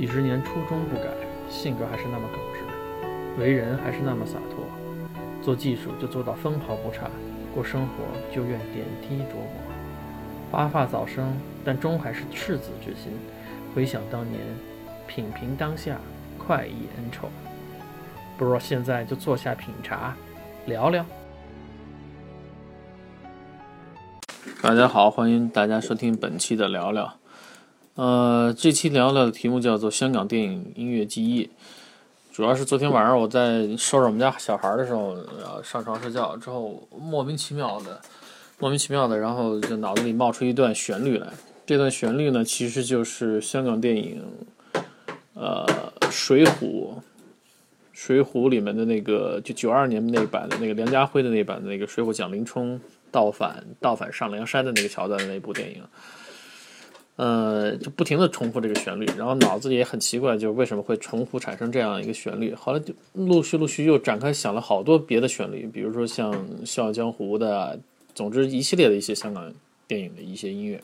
几十年初衷不改，性格还是那么耿直，为人还是那么洒脱。做技术就做到分毫不差，过生活就愿点滴琢磨。发发早生，但终还是赤子之心。回想当年，品评当下，快意恩仇。不如现在就坐下品茶，聊聊。大家好，欢迎大家收听本期的聊聊。呃，这期聊聊的题目叫做《香港电影音乐记忆》。主要是昨天晚上我在收拾我们家小孩的时候，然后上床睡觉之后，莫名其妙的，莫名其妙的，然后就脑子里冒出一段旋律来。这段旋律呢，其实就是香港电影，呃，《水浒》，《水浒》里面的那个，就九二年那版的那个梁家辉的那版的那个《水浒》，讲林冲倒反倒反上梁山的那个桥段的那部电影。呃，就不停的重复这个旋律，然后脑子里也很奇怪，就是为什么会重复产生这样一个旋律？后来就陆续陆续又展开想了好多别的旋律，比如说像《笑傲江湖》的，总之一系列的一些香港电影的一些音乐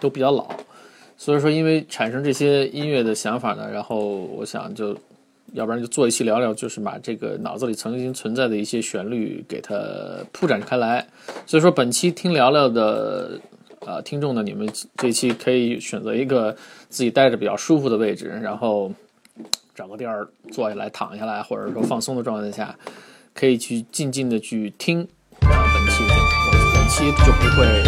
都比较老，所以说因为产生这些音乐的想法呢，然后我想就要不然就做一期聊聊，就是把这个脑子里曾经存在的一些旋律给它铺展开来。所以说本期听聊聊的。呃，听众呢，你们这期可以选择一个自己待着比较舒服的位置，然后找个地儿坐下来、躺下来，或者说放松的状态下，可以去静静的去听呃本期节目，本期就不会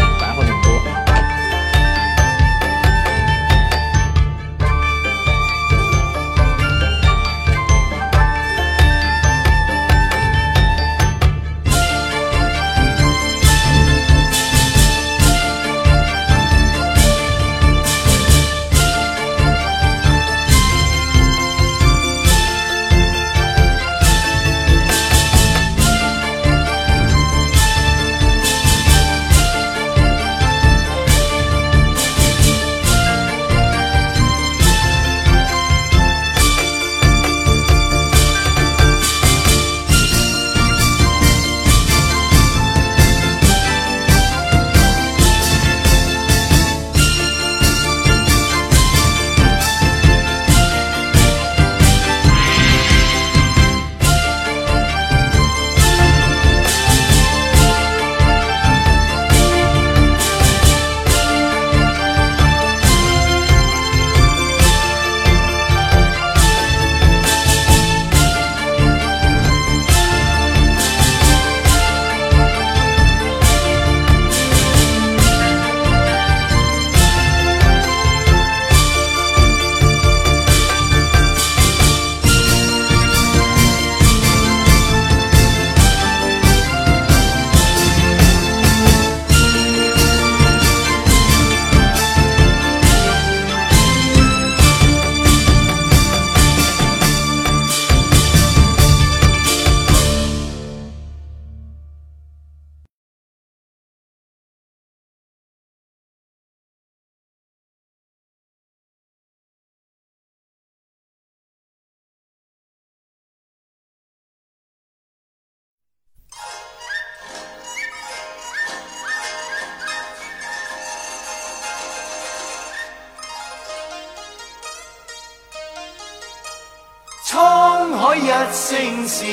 一声笑，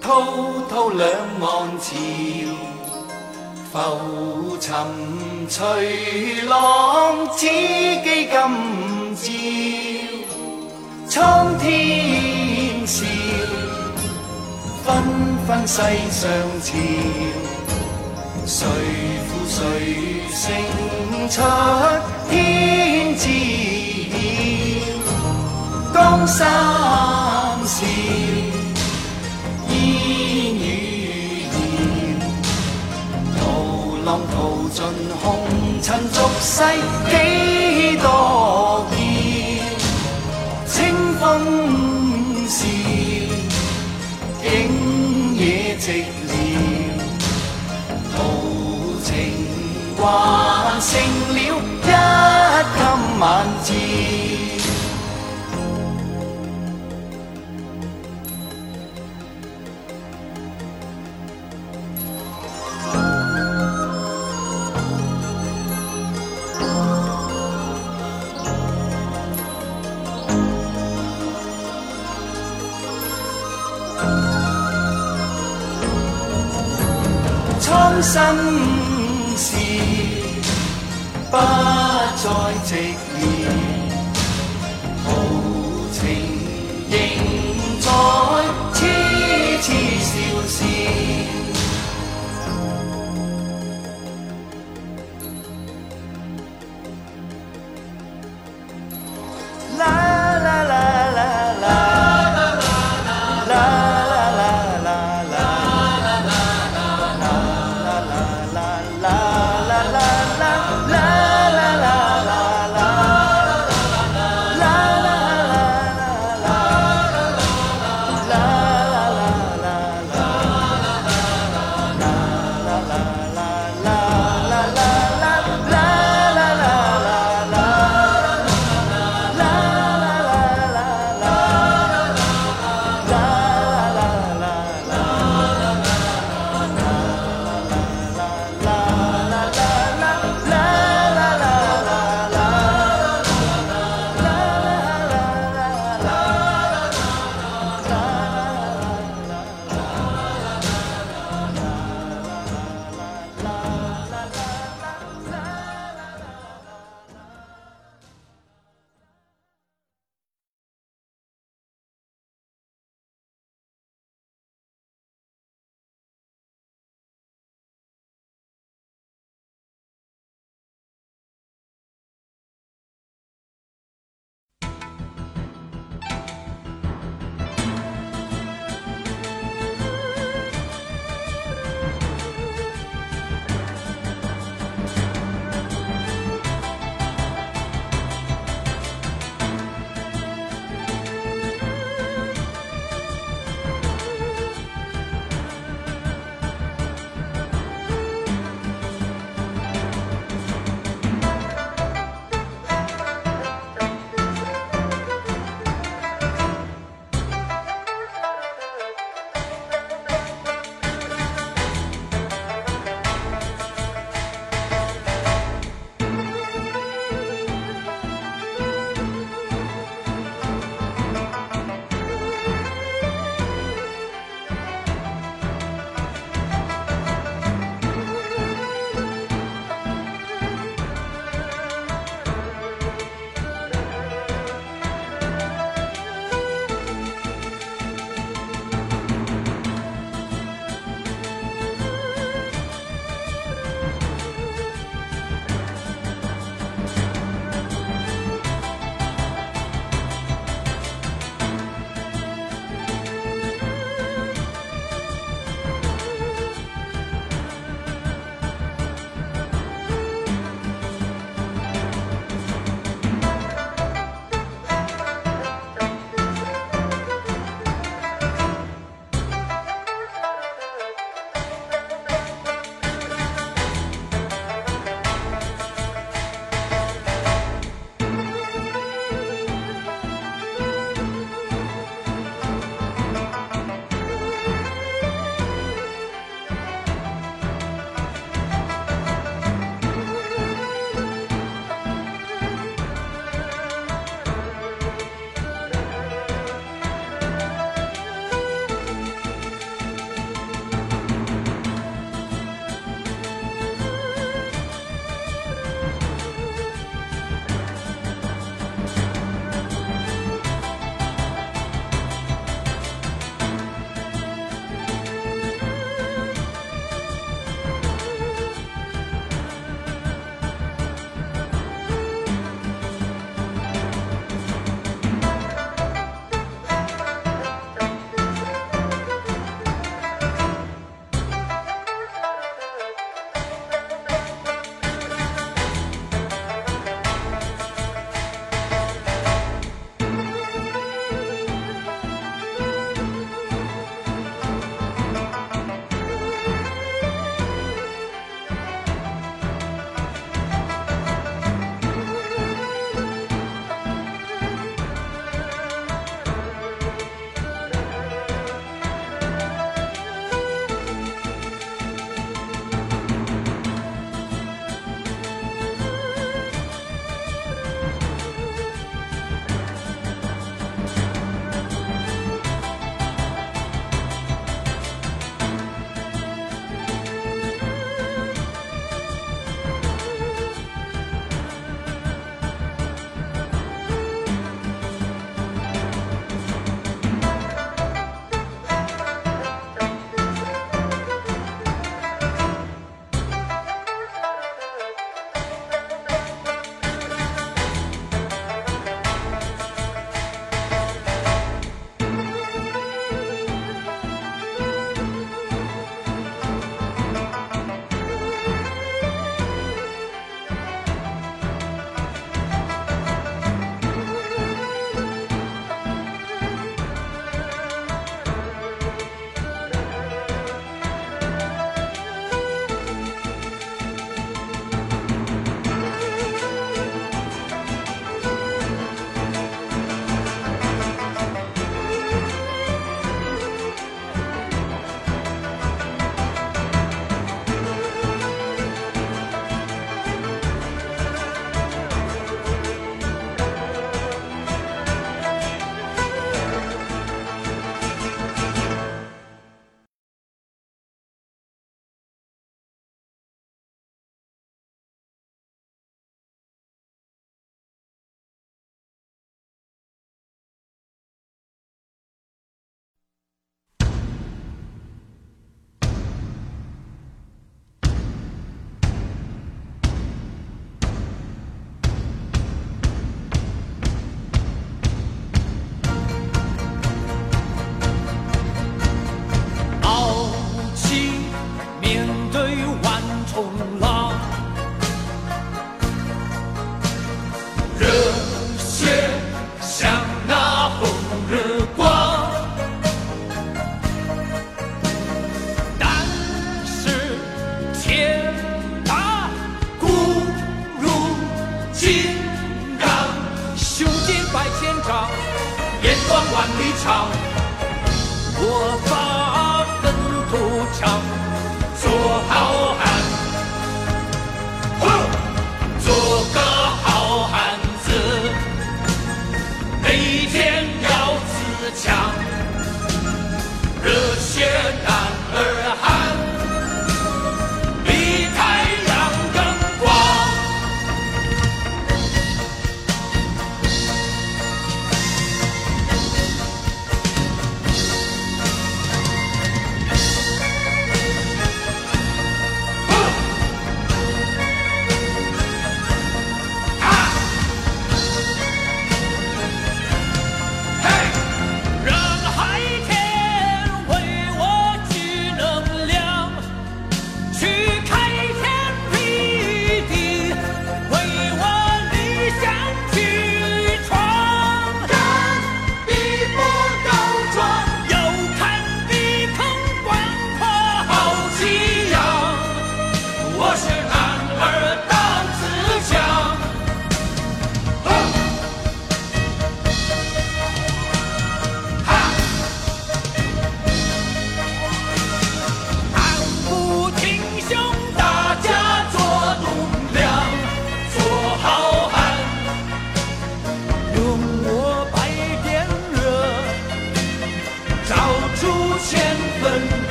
滔滔两岸潮，浮沉随浪，此际今朝。苍天笑，纷纷世上潮，谁负谁胜出天知晓，江山。浪淘尽红尘俗世几多？心事，不再寂寥，豪情仍在痴痴笑笑。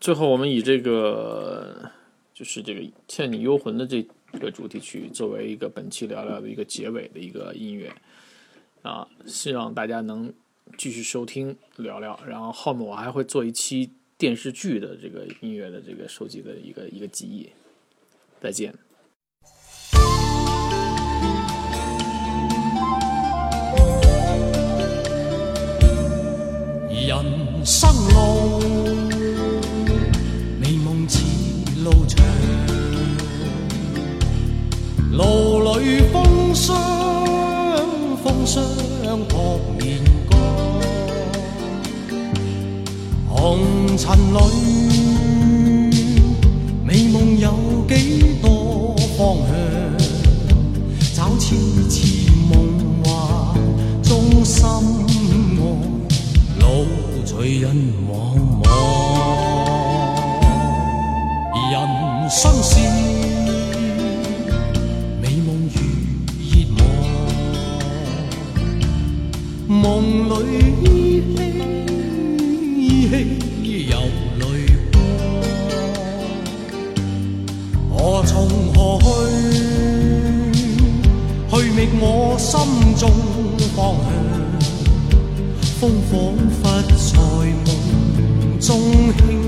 最后我们以这个就是这个《倩女幽魂》的这个主题曲作为一个本期聊聊的一个结尾的一个音乐啊，希望大家能继续收听聊聊。然后后面我还会做一期电视剧的这个音乐的这个收集的一个一个记忆。再见。里，美梦有几多方向？找痴痴梦幻中心爱。路随人茫茫，人生是美梦如热望，梦里依稀依稀有泪光。何从何去？去觅我心中方向。风仿佛在梦中轻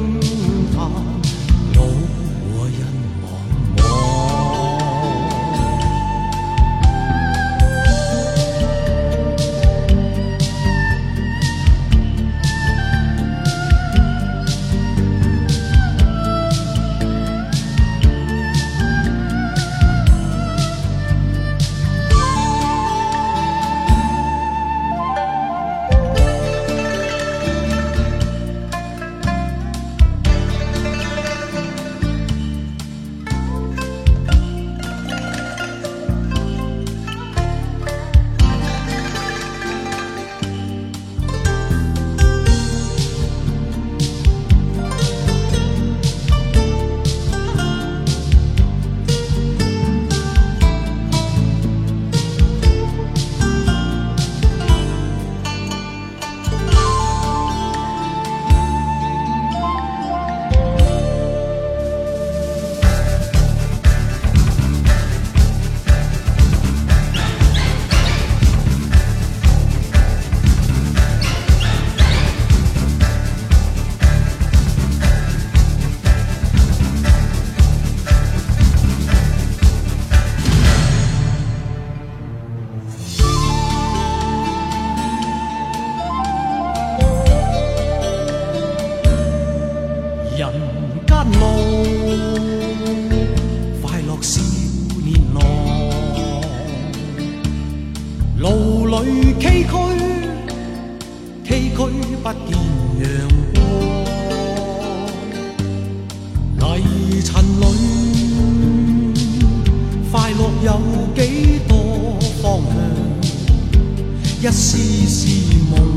一丝丝梦